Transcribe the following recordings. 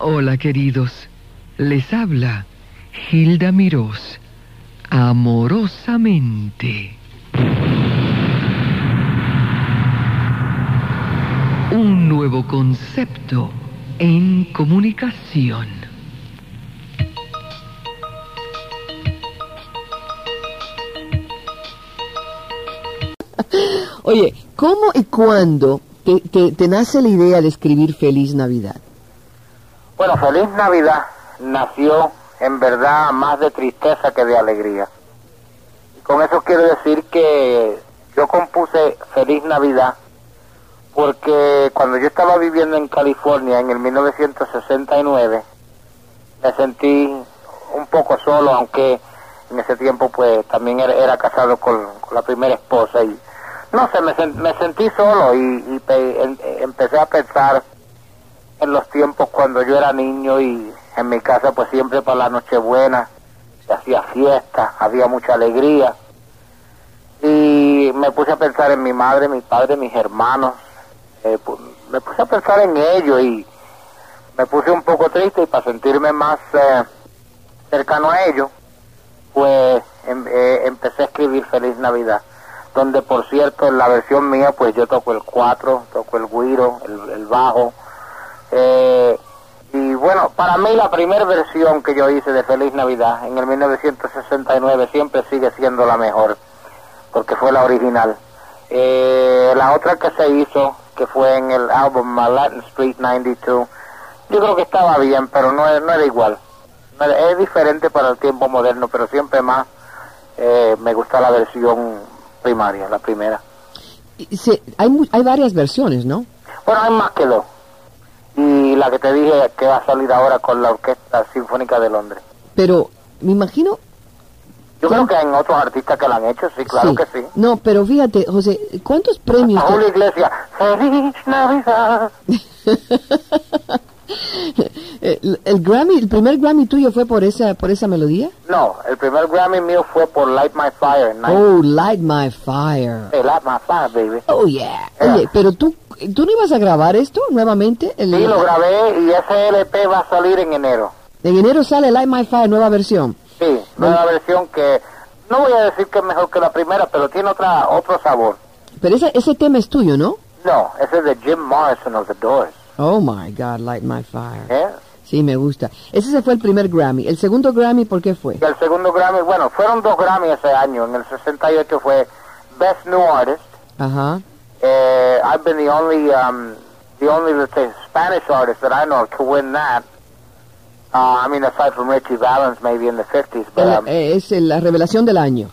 Hola queridos, les habla Hilda Mirós, amorosamente. Un nuevo concepto en comunicación. Oye, ¿cómo y cuándo te- te nace la idea de escribir Feliz Navidad? Bueno, Feliz Navidad nació en verdad más de tristeza que de alegría. Y con eso quiero decir que yo compuse Feliz Navidad porque cuando yo estaba viviendo en California en el 1969 me sentí un poco solo, aunque en ese tiempo pues también era, casado con, la primera esposa y no sé, me, sen- me sentí solo y, y em- empecé a pensar en los tiempos cuando yo era niño y en mi casa pues siempre para la Nochebuena se hacía fiesta, había mucha alegría. Y me puse a pensar en mi madre, mi padre, mis hermanos, eh, me puse a pensar en ellos y me puse un poco triste y para sentirme más eh, cercano a ellos pues em- eh, empecé a escribir Feliz Navidad donde por cierto en la versión mía pues yo toco el cuatro, toco el guiro, el bajo eh, y bueno, para mí la primera versión que yo hice de Feliz Navidad en el 1969 siempre sigue siendo la mejor, porque fue la original. Eh, la otra que se hizo, que fue en el álbum uh, Latin Street 92, yo creo que estaba bien, pero no, no era igual. Es diferente para el tiempo moderno, pero siempre más eh, me gusta la versión primaria, la primera. Hay, hay varias versiones, ¿no? Bueno, hay más que dos. Y la que te dije que va a salir ahora con la Orquesta Sinfónica de Londres. Pero me imagino... Yo creo que hay otros artistas que la han hecho, sí, claro que sí. No, pero fíjate, José, ¿cuántos premios... A Julio Iglesias, Feliz Navidad. el, el Grammy, el primer Grammy tuyo fue por esa, por esa melodía? No, el primer Grammy mío fue por Light My Fire. Oh, Light My Fire. Hey, Light My Fire, baby. Oh, yeah. Yeah. Oye, pero tú, ¿tú no ibas a grabar esto nuevamente? El- Sí, lo grabé y ese LP va a salir en enero. En enero sale Light My Fire, nueva versión. Sí, nueva versión que no voy a decir que es mejor que la primera, pero tiene otra otro sabor. Pero ese, ese tema es tuyo, ¿no? No, ese es de Jim Morrison of The Doors. Oh, my God, Light My Fire. ¿eh? Sí, me gusta. Ese se fue el primer Grammy. El segundo Grammy, ¿por qué fue? Y el segundo Grammy, bueno, fueron dos Grammy ese año. En el 68 fue Best New Artist. Ajá. I've been the only, um, the only, let's say, Spanish artist that I know of to win that. Uh, I mean, aside from Richie Valens, maybe in the 50s, but El- um, eh, es la revelación del año.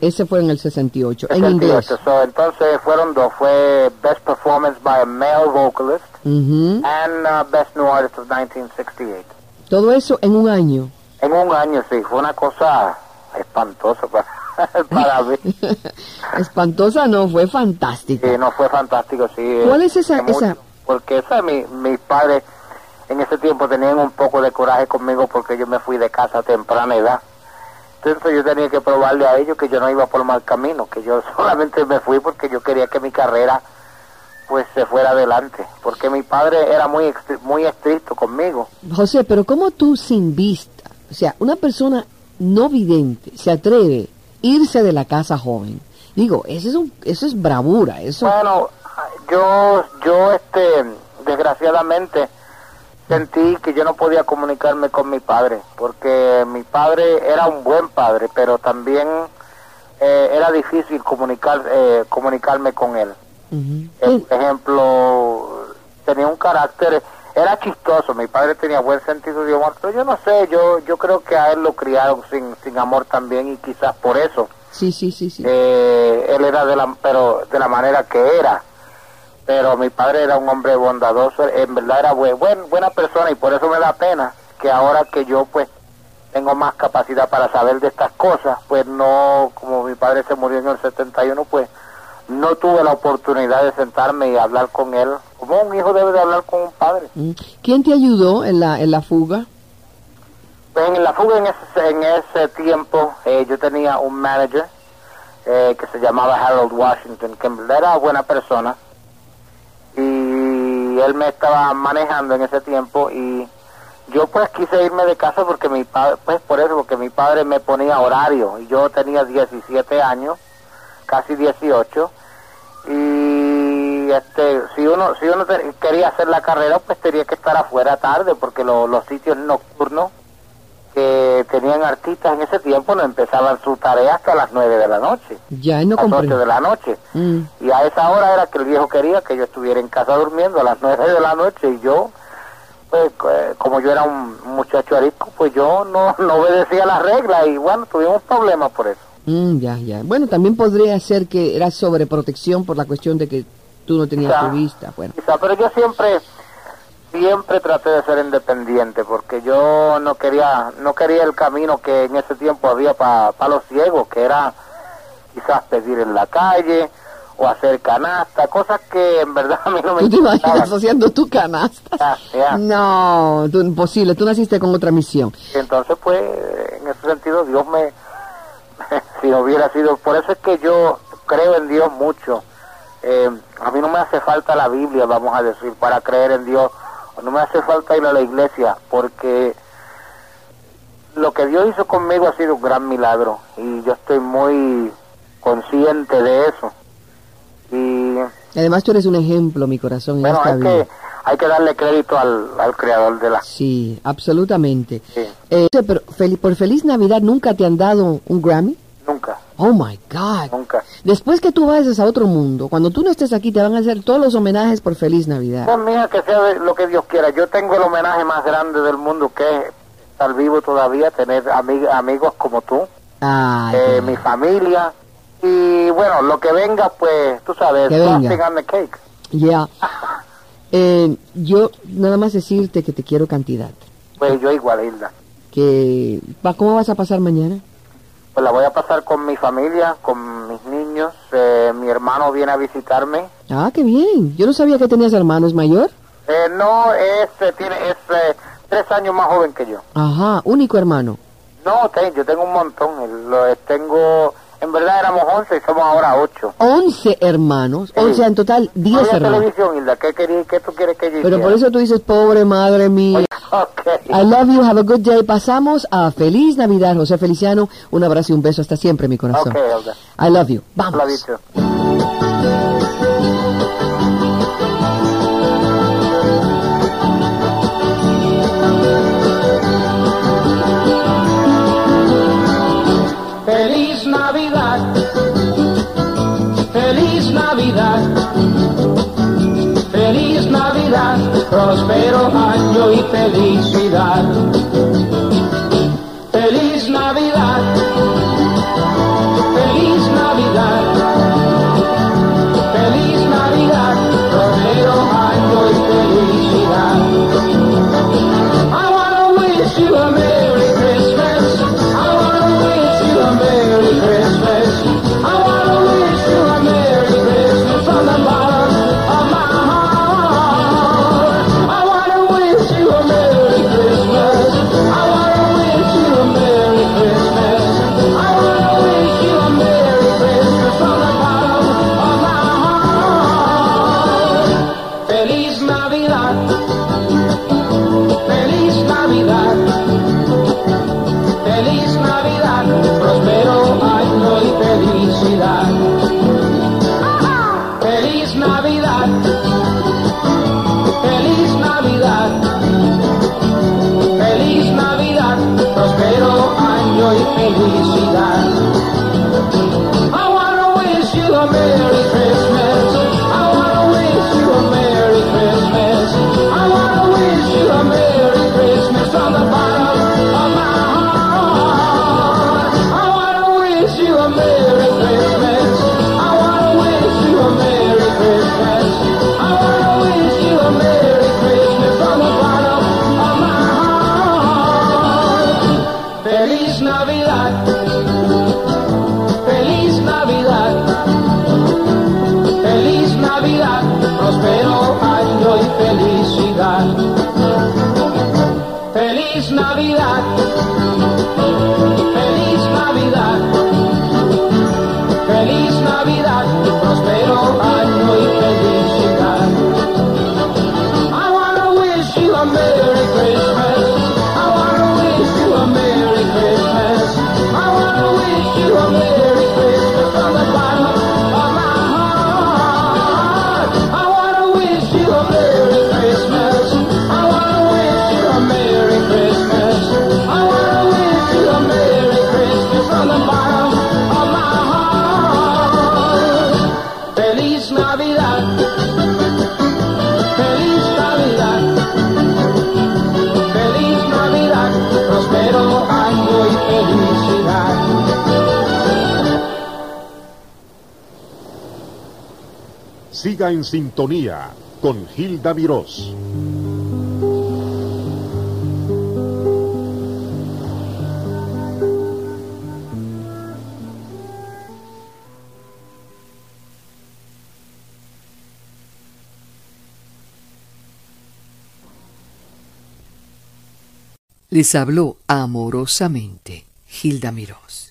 Ese fue en el 68, en inglés. 68. So, entonces fueron dos. Fue Best Performance by a Male Vocalist Ujú. and uh, Best New Artist of 1968. Todo eso en un año. En un año, sí, fue una cosa espantosa para, para mí. Espantosa no, fue fantástica. Sí, no fue fantástico, sí. ¿Cuál es esa- eh, mucho, esa? Porque esa, mi, mis padres en ese tiempo tenían un poco de coraje conmigo porque yo me fui de casa a temprana edad. Entonces yo tenía que probarle a ellos que yo no iba por mal camino, que yo solamente me fui porque yo quería que mi carrera pues se fuera adelante, porque mi padre era muy muy estricto conmigo. José, pero ¿cómo tú sin vista, o sea, una persona no vidente, se atreve irse de la casa joven? Digo, eso es, un, eso es bravura, eso... Bueno, yo, yo, este, desgraciadamente sentí que yo no podía comunicarme con mi padre, porque mi padre era un buen padre, pero también eh, era difícil comunicar, eh, comunicarme con él. Eh, por ejemplo, tenía un carácter, era chistoso, mi padre tenía buen sentido de humor, pero yo no sé, yo, yo creo que a él lo criaron sin, sin amor también y quizás por eso Sí, sí, sí, sí. eh, él era de la pero de la manera que era pero mi padre era un hombre bondadoso en verdad era buen, buen- buena persona y por eso me da pena que ahora que yo pues tengo más capacidad para saber de estas cosas pues no como mi padre se murió en el 71 pues no tuve la oportunidad de sentarme y hablar con él como un hijo debe de hablar con un padre. ¿Quién te ayudó en la, en la fuga? Pues en la fuga en ese, en ese tiempo eh, yo tenía un manager eh, que se llamaba Harold Washington, que era buena persona. Y él me estaba manejando en ese tiempo y pues quise irme de casa porque mi padre, pues por eso, porque mi padre me ponía horario y yo tenía 17 años, casi 18 y este si uno si uno te- quería hacer la carrera pues tenía que estar afuera tarde porque lo- los sitios nocturnos que tenían artistas en ese tiempo no empezaban su tarea hasta las 9 de la noche, Ya, no a las 8 comprendo. de la noche. Mm. Y a esa hora era que el viejo quería que yo estuviera en casa durmiendo a las nueve de la noche y yo, pues eh, como yo era un muchacho arisco, pues yo no, no obedecía las reglas y bueno, tuvimos problemas por eso. Mm, ya, ya. Bueno, también podría ser que era sobreprotección por la cuestión de que tú no tenías Quizá. tu vista. Bueno, Quizá, pero yo siempre, siempre traté de ser independiente porque yo no quería, no quería el camino que en ese tiempo había para los ciegos, que era quizás pedir en la calle o hacer canasta, cosas que en verdad a mí no me ¿tú te imaginas haciendo tu canasta? No, tú, imposible. Tú naciste con otra misión. Entonces, pues, en ese sentido, Dios me, si no hubiera sido, por eso es que yo creo en Dios mucho. Eh, a mí no me hace falta la Biblia, vamos a decir, para creer en Dios. No me hace falta ir a la iglesia, porque lo que Dios hizo conmigo ha sido un gran milagro y yo estoy muy consciente de eso. Y Además, tú eres un ejemplo, mi corazón, en bueno, hay que, hay que darle crédito al, al creador de la... Sí, absolutamente. Sí, Eh, pero fel- por Feliz Navidad nunca te han dado un Grammy. Oh my God. nunca. Después que tú vayas a otro mundo, cuando tú no estés aquí, te van a hacer todos los homenajes por Feliz Navidad. Pues mía, que sea lo que Dios quiera. Yo tengo el homenaje más grande del mundo, que es estar vivo todavía, tener ami- amigos como tú, Ay, eh, mi familia. Y bueno, lo que venga, pues, tú sabes, Que venga. on the cake. Ya. Eh, yo nada más decirte que te quiero cantidad. Pues yo igual, Hilda. Que, ¿Cómo vas a pasar mañana? Pues la voy a pasar con mi familia, con mis niños. eh, mi hermano viene a visitarme. Ah, qué bien. Yo no sabía que tenías hermanos mayor. Eh, no, es, eh, tiene, es eh, tres años más joven que yo. Ajá, único hermano. No, te- yo tengo un montón. lo- tengo, en verdad éramos once y somos ahora ocho. Once hermanos. O Sí. sea, en total, No diez había hermanos. televisión, Hilda. ¿Qué, qué tú quieres que yo Pero por eso tú dices, pobre madre mía. Ok. I love you, have a good day. Pasamos a Feliz Navidad, José Feliciano. Un abrazo y un beso hasta siempre, mi corazón. I love you. Vamos. Lo dicho. Feliz próspero año y felicidad. Año Siga en sintonía con Gilda Mirós. Les habló amorosamente Gilda Mirós.